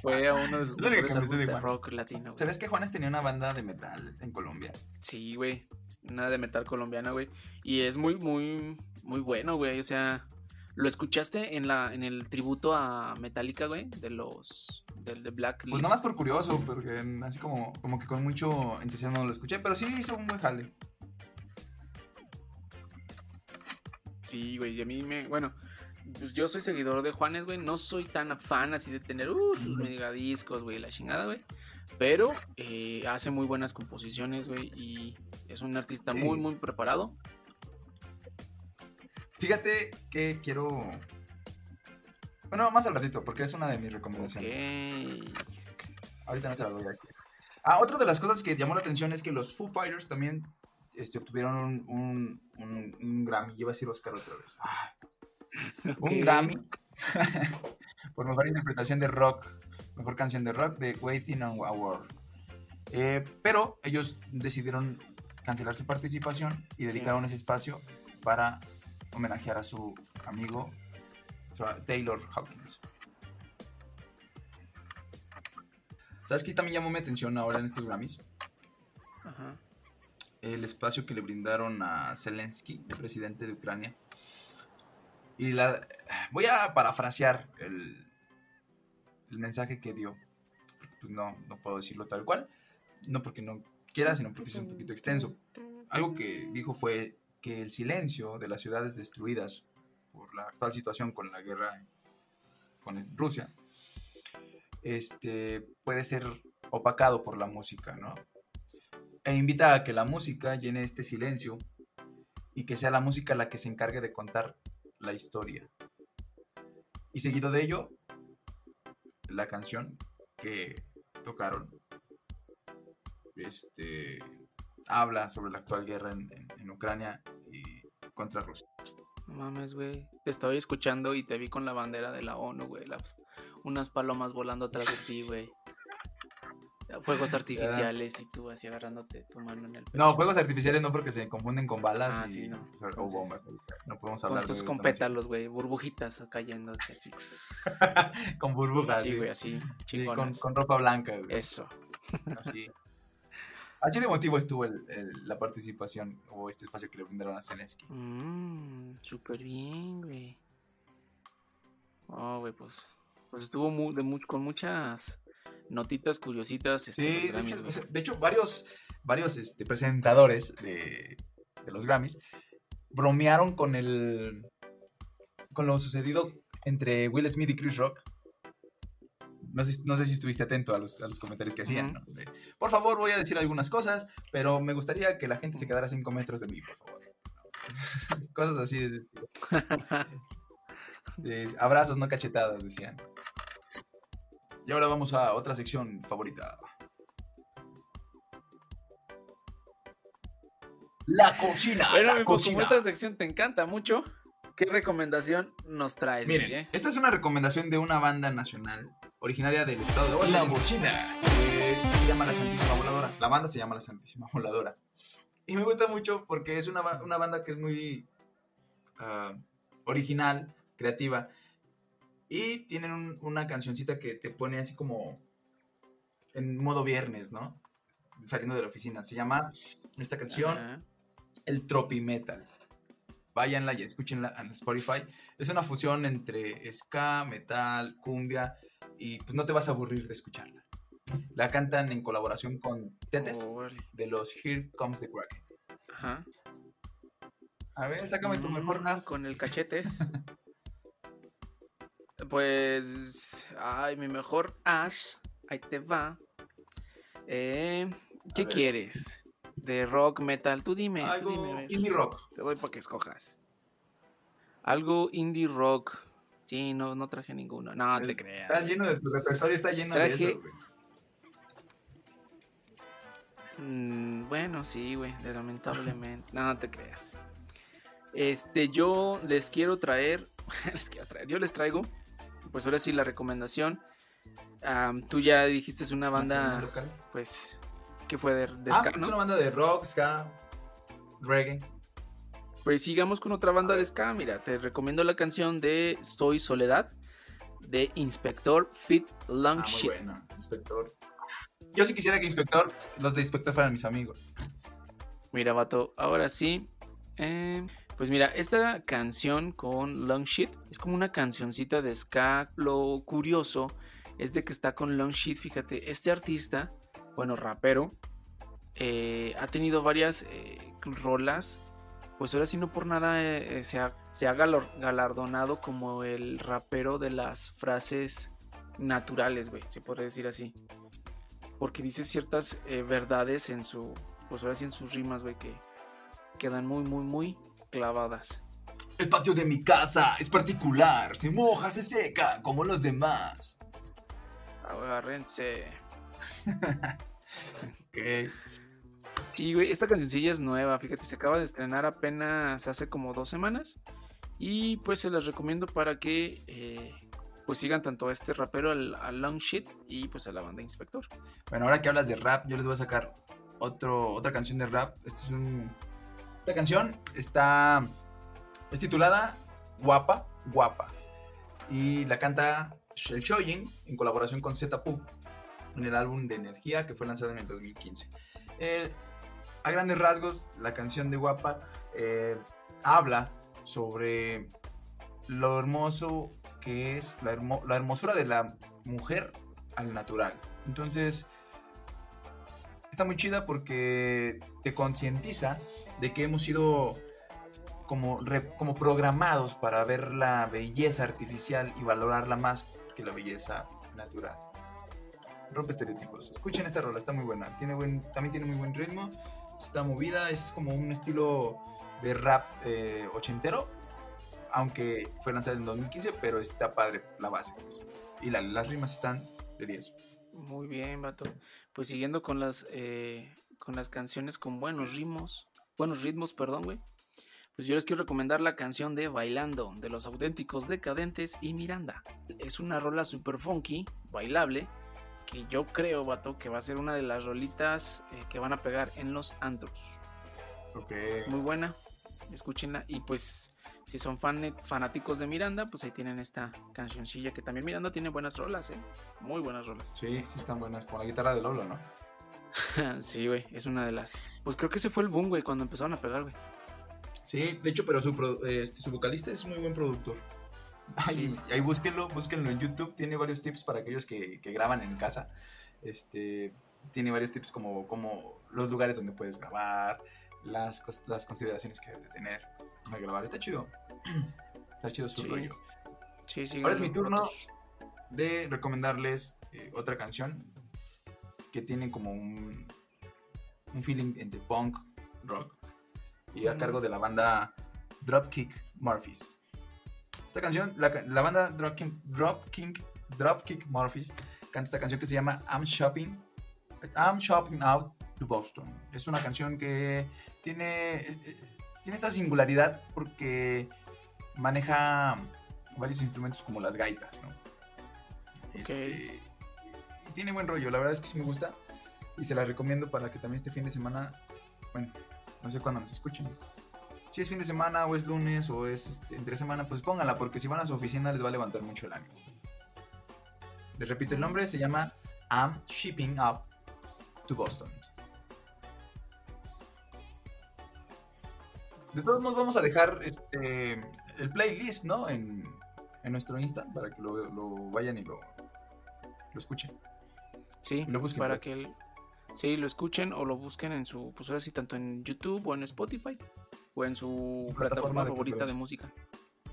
fue a uno de sus mejores de de rock latino. güey. ¿Sabes que Juanes tenía una banda de metal en Colombia? Sí, güey. Una de metal colombiana, güey. Y es muy, muy, muy bueno, güey. O sea, ¿lo escuchaste en la, en el tributo a Metallica, güey? De los, del de Black Pues nada más por curioso, porque así como, como que con mucho entusiasmo lo escuché, pero sí hizo un buen jale. Sí, güey, y a mí me. Bueno, pues yo soy seguidor de Juanes, güey. No soy tan fan así de tener uh, sus megadiscos, güey, la chingada, güey. Pero eh, hace muy buenas composiciones, güey. Y es un artista Sí. muy, muy preparado. Fíjate que quiero... Bueno, más al ratito, porque es una de mis recomendaciones. Ahorita no te la voy a decir. Ah, otra de las cosas que llamó la atención es que los Foo Fighters también este, obtuvieron un, un, un- un Grammy. Iba a decir Oscar otra vez. Ay. Un. Grammy por mejor interpretación de rock, mejor canción de rock de Waiting on a World. Eh, pero ellos decidieron cancelar su participación y dedicaron ese espacio para homenajear a su amigo Taylor Hawkins. ¿Sabes qué también llamó mi atención ahora en estos Grammys? Ajá. El espacio que le brindaron a Zelensky, el presidente de Ucrania. Y la voy a parafrasear el, el mensaje que dio. Pues no, no puedo decirlo tal cual. No porque no quiera, sino porque es un poquito extenso. Algo que dijo fue que el silencio de las ciudades destruidas por la actual situación con la guerra con Rusia este, puede ser opacado por la música, ¿no? E invita a que la música llene este silencio y que sea la música la que se encargue de contar la historia. Y seguido de ello, la canción que tocaron este, habla sobre la actual guerra en, en- en Ucrania y contra Rusia. No mames, güey. Te estoy escuchando y te vi con la bandera de la ONU, güey. unas palomas volando atrás de ti, güey. Fuegos artificiales y tú así agarrándote tu mano en el pecho. No, fuegos artificiales no porque se confunden con balas Ah, y, sí, no. o bombas. No podemos con hablar tus de con pétalos, güey. Burbujitas cayendo. Así, Con burbujas. sí, güey, así. Sí, con, con ropa blanca. güey. Eso. Así. Así de motivo estuvo el- el- la participación o este espacio que le brindaron a Zelensky. Mmm, súper bien, güey. Oh, güey, pues. Pues estuvo de con muchas notitas curiositas. este, Sí, de Grammys, hecho, güey. de hecho, varios, varios este, presentadores de, de los Grammys bromearon con el con lo sucedido entre Will Smith y Chris Rock. No sé, no sé si estuviste atento a los, a los comentarios que hacían. Ujú. ¿no? De, por favor, voy a decir algunas cosas, pero me gustaría que la gente se quedara a 5 metros de mí, por favor. cosas así. de ese estilo. De abrazos, no cachetadas, decían. Y ahora vamos a otra sección favorita. La cocina. Bueno, la como esta sección te encanta mucho, ¿qué recomendación nos traes? Miren, eh? esta es una recomendación de una banda nacional originaria del estado de La Aguascalientes. bocina. que se llama La Santísima Voladora. La banda se llama La Santísima Voladora. Y me gusta mucho porque es una, una banda que es muy ah, original, creativa. Y tienen un- una cancioncita que te pone así como en modo viernes, ¿no? Saliendo de la oficina. Se llama esta canción Ajá. el Tropimetal. Váyanla y escúchenla en Spotify. Es una fusión entre ska, metal, cumbia y pues no te vas a aburrir de escucharla. La cantan en colaboración con Tetes Órale. de los Here Comes the Kraken. Ajá. A ver, sácame tu mejor Mm, nas. Con el cachetes. pues. Ay, mi mejor Ash. Ahí te va. Eh, ¿Qué quieres? De rock, metal. Tú dime. tú Algo dime, indie rock. Te doy para que escojas. Algo indie rock. Sí, no, no traje ninguno. No, te Estás creas. lleno de tu repertorio, está lleno de eso, güey. Mm, bueno, sí, güey, lamentablemente. No, no te creas. Este, yo les quiero traer, les quiero traer, yo les traigo, pues ahora sí la recomendación. Tú ya dijiste es una banda, local. pues, que fue de, de Ah, ska, es ¿no? una banda de rock, ska, reggae. Pues sigamos con otra banda de ska, mira, te recomiendo la canción de Soy Soledad, de Inspector Fit Long Ah, muy bueno. Inspector. Yo sí quisiera que Inspector, los de Inspector fueran mis amigos. Mira, vato, ahora sí. eh, pues mira, esta canción con Long Shit es como una cancioncita de ska. Lo curioso es de que está con Long Shit. Fíjate, este artista, bueno, rapero, eh, ha tenido varias eh, rolas. Pues ahora sí, no por nada eh, se, ha, se galardonado como el rapero de las frases naturales, güey, se podría decir así. Porque dice ciertas verdades en su, pues ahora sí en sus rimas, güey, que quedan muy, muy, muy clavadas. El patio de mi casa es particular. Se moja, se seca, como los demás. Agárrense. Ok. Sí, güey, esta cancioncilla es nueva, fíjate, se acaba de estrenar apenas hace como dos semanas. Y pues se las recomiendo para que eh, pues sigan tanto a este rapero, al, Long Shit, y pues a la banda Inspector. Bueno, ahora que hablas de rap, yo les voy a sacar otro, otra canción de rap. Esta es un. Esta canción está. Es titulada Guapa, Guapa. Y la canta el Shoyin en colaboración con Z Pop en el álbum de Energía que fue lanzado en el 2015. Eh, a grandes rasgos, la canción de Guapa eh, habla sobre lo hermoso que es la, la hermosura de la mujer al natural. Entonces, está muy chida porque te concientiza de que hemos sido como, re- como programados para ver la belleza artificial y valorarla más que la belleza natural. Rompe estereotipos. Escuchen esta rola, está muy buena. Tiene buen, también tiene muy buen ritmo. Está movida, es como un estilo de rap eh, ochentero. Aunque fue lanzada en 2015, pero está padre la base. pues. Y la- las rimas están de 10. Muy bien, vato. Pues siguiendo con las eh, con las canciones con buenos ritmos, buenos ritmos, perdón, güey. Pues yo les quiero recomendar la canción de Bailando de los auténticos decadentes y Miranda. Es una rola super funky, bailable, que yo creo, vato, que va a ser una de las rolitas eh, que van a pegar en los antros. Ok. Muy buena, escúchenla y pues si son fan- fanáticos de Miranda, pues ahí tienen esta cancioncilla que también Miranda tiene buenas rolas, eh. Muy buenas rolas. Sí, sí están buenas. Con la guitarra de Lolo, ¿no? sí, güey, es una de las. Pues creo que ese fue el boom, güey, cuando empezaron a pegar, güey. Sí, de hecho, pero su, pro- este, su vocalista es muy buen productor. Ahí, ahí búsquenlo, búsquenlo en YouTube. Tiene varios tips para aquellos que, que graban en casa. Este, tiene varios tips como, como los lugares donde puedes grabar, las, las consideraciones que debes de tener al grabar. Está chido. Está chido su Sí. rollo. Sí, sí. Ahora es mi turno de recomendarles eh, otra canción que tiene como un, un feeling entre punk, rock y a cargo de la banda Dropkick Murphys. Esta canción, la, la banda Dropkick, Dropkick, Dropkick Murphys canta esta canción que se llama I'm Shopping, I'm Shopping Out to Boston. Es una canción que tiene, tiene esta singularidad porque maneja varios instrumentos como las gaitas, ¿no? Este, tiene buen rollo, la verdad es que sí me gusta y se la recomiendo para que también este fin de semana, bueno, no sé cuándo nos escuchen. Si es fin de semana o es lunes o es este, entre semana, pues pónganla porque si van a su oficina les va a levantar mucho el ánimo. Les repito el nombre, se llama I'm Shipping Up to Boston. De todos modos vamos a dejar este el playlist, ¿no? En, en nuestro Insta para que lo, lo vayan y lo, lo escuchen. Sí, Y lo busquen, para que el- sí, lo escuchen o lo busquen en su, pues ahora sí, tanto en YouTube o en Spotify o en su plataforma plataforma de favorita de música.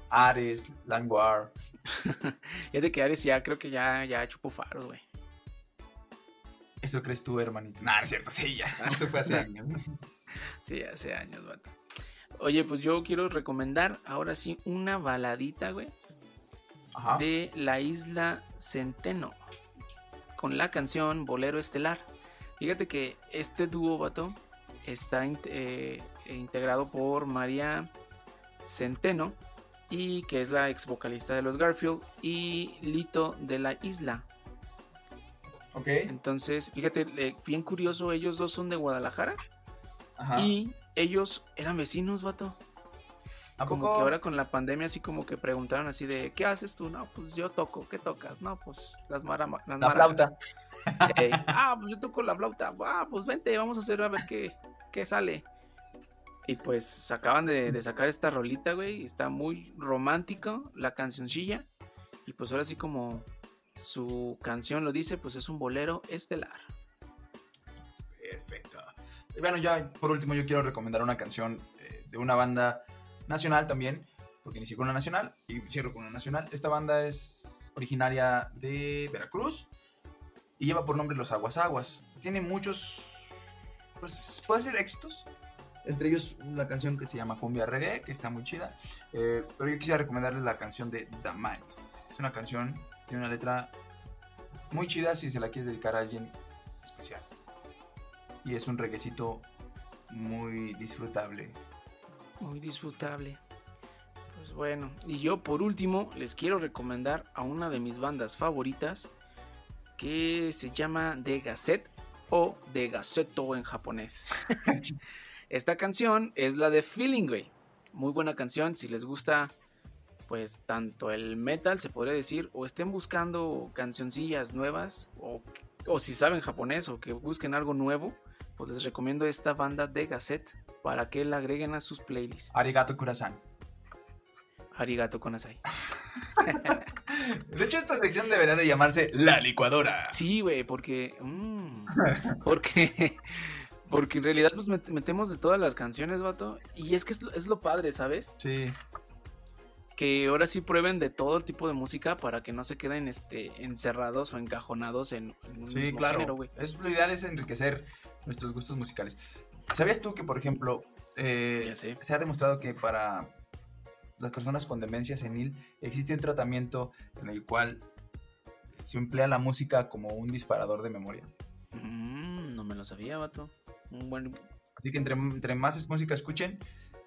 Ares, Langwar. Es de que Ares ya creo que ya, ya chupó faros, güey. Eso crees tú, hermanito. Nah, no es cierto, sí, ya. Eso fue hace años. Sí, hace años, vato. Oye, pues yo quiero recomendar ahora sí una baladita, güey, Ajá. de la isla Centeno con la canción Bolero Estelar. Fíjate que este dúo, vato, está eh, integrado por María Centeno y que es la ex vocalista de los Garfield y Lito de la Isla. Ok. Entonces, fíjate, eh, bien curioso, ellos dos son de Guadalajara Ajá. y ellos eran vecinos, vato. ¿A Como poco? que ahora con la pandemia así como que preguntaron así de ¿qué haces tú? No, pues yo toco, ¿qué tocas? No, pues las, marama- las La maracas". flauta. Ah, pues yo toco la flauta. Ah, pues vente, vamos a hacer a ver qué, qué sale. Y pues acaban de, de sacar esta rolita, güey. Está muy romántico la cancioncilla. Y pues ahora sí como su canción lo dice, pues es un bolero estelar. Perfecto. Y bueno, ya por último yo quiero recomendar una canción eh, de una banda nacional también, porque inicié con una nacional y cierro con una nacional. Esta banda es originaria de Veracruz y lleva por nombre Los Aguas Aguas. Tiene muchos, pues puede ser éxitos. Entre ellos una canción que se llama Cumbia Reggae, que está muy chida. Eh, pero yo quisiera recomendarles la canción de Damaris. Es una canción, tiene una letra muy chida si se la quieres dedicar a alguien especial y es un reguecito muy disfrutable. Muy disfrutable. Pues bueno, y yo por último les quiero recomendar a una de mis bandas favoritas que se llama The Gazette o The Gazetto en japonés. Esta canción es la de Feeling, güey. Muy buena canción, si les gusta pues tanto el metal se podría decir o estén buscando cancioncillas nuevas o, o si saben japonés o que busquen algo nuevo, pues les recomiendo esta banda de Gazette para que la agreguen a sus playlists. Arigato Kurasan. Arigato Konasai. De hecho, esta sección debería de llamarse La Licuadora. Sí, güey, porque. mm, porque. Porque en realidad pues met- metemos de todas las canciones, vato. Y es que es lo, es lo padre, ¿sabes? Sí, Que ahora sí prueben de todo tipo de música para que no se queden este, encerrados o encajonados en, en un sí, mismo claro. género, güey. es, lo ideal es enriquecer nuestros gustos musicales. ¿Sabías tú que, por ejemplo, eh, se ha demostrado que para las personas con demencia senil existe un tratamiento en el cual se emplea la música como un disparador de memoria? Mm, no me lo sabía, vato. Un buen. Así que entre, entre más música escuchen,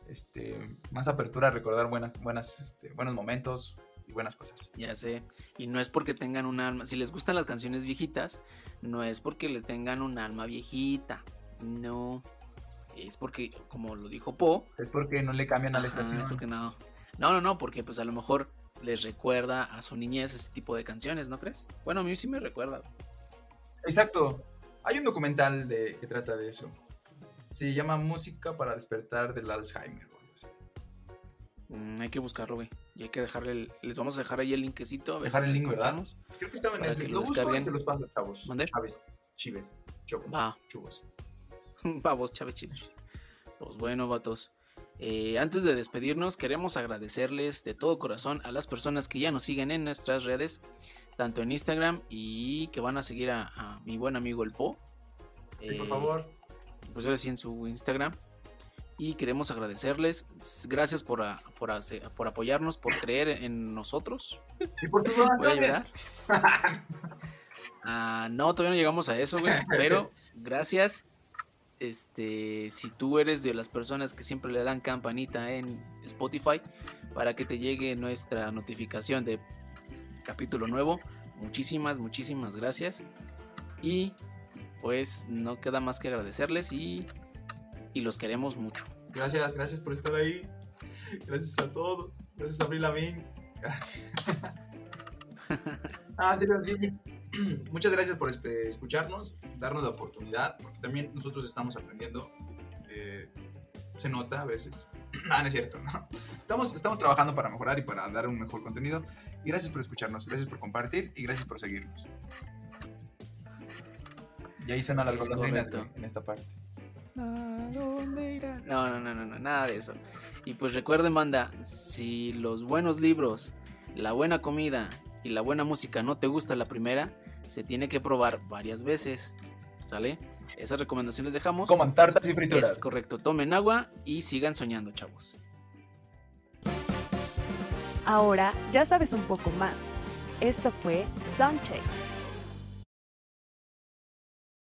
este, más apertura a recordar buenas, buenas, este, buenos momentos y buenas cosas. Ya sé. Y no es porque tengan un alma. Si les gustan las canciones viejitas, no es porque le tengan un alma viejita. No. Es porque, como lo dijo Po, Es porque no le cambian a la Ajá, estación. es porque no. No, no, no, porque pues a lo mejor les recuerda a su niñez ese tipo de canciones, ¿no crees? Bueno, a mí sí me recuerda. Exacto. Hay un documental de, que trata de eso. Se llama Música para despertar del Alzheimer. o algo así. Mm, hay que buscarlo, güey. Y hay que dejarle el- les vamos a dejar ahí el linkecito. a ver Dejar si el link, ¿verdad? Creo que estaba en Netflix. que Lo descarguen. se los paso, chavos. ¿Mande? Chaves, chives, chocos, Va. chubos. Pavos, Chávez Chinos. Pues bueno, vatos. Eh, antes de despedirnos, queremos agradecerles de todo corazón a las personas que ya nos siguen en nuestras redes, tanto en Instagram y que van a seguir a, a mi buen amigo el Po. Sí, por Eh, favor. Pues ahora sí en su Instagram. Y queremos agradecerles. Gracias por, a- por, hace- por apoyarnos, por creer en nosotros. Y por tus a donaciones. Ah, no, todavía no llegamos a eso, güey. Pero gracias. Este, si tú eres de las personas que siempre le dan campanita en Spotify para que te llegue nuestra notificación de capítulo nuevo, muchísimas, muchísimas gracias. Y pues no queda más que agradecerles y, y los queremos mucho. Gracias, gracias por estar ahí. Gracias a todos. Gracias a Abril Lavín. ah, serio, sí. Muchas gracias por esp- escucharnos, darnos la oportunidad, porque también nosotros estamos aprendiendo. eh, se nota a veces. Ah, no es cierto, ¿no? Estamos, estamos trabajando para mejorar y para dar un mejor contenido. Y gracias por escucharnos, gracias por compartir y gracias por seguirnos. Y ahí suena las Es golondrinas güey, en esta parte. No, no, no, no, no, nada de eso. Y pues recuerden, banda, si los buenos libros, la buena comida y la buena música no te gusta la primera, se tiene que probar varias veces. ¿Sale? Esas recomendaciones dejamos. Coman tartas y frituras. Es correcto, tomen agua y sigan soñando, chavos. Ahora ya sabes un poco más. Esto fue Soundcheck,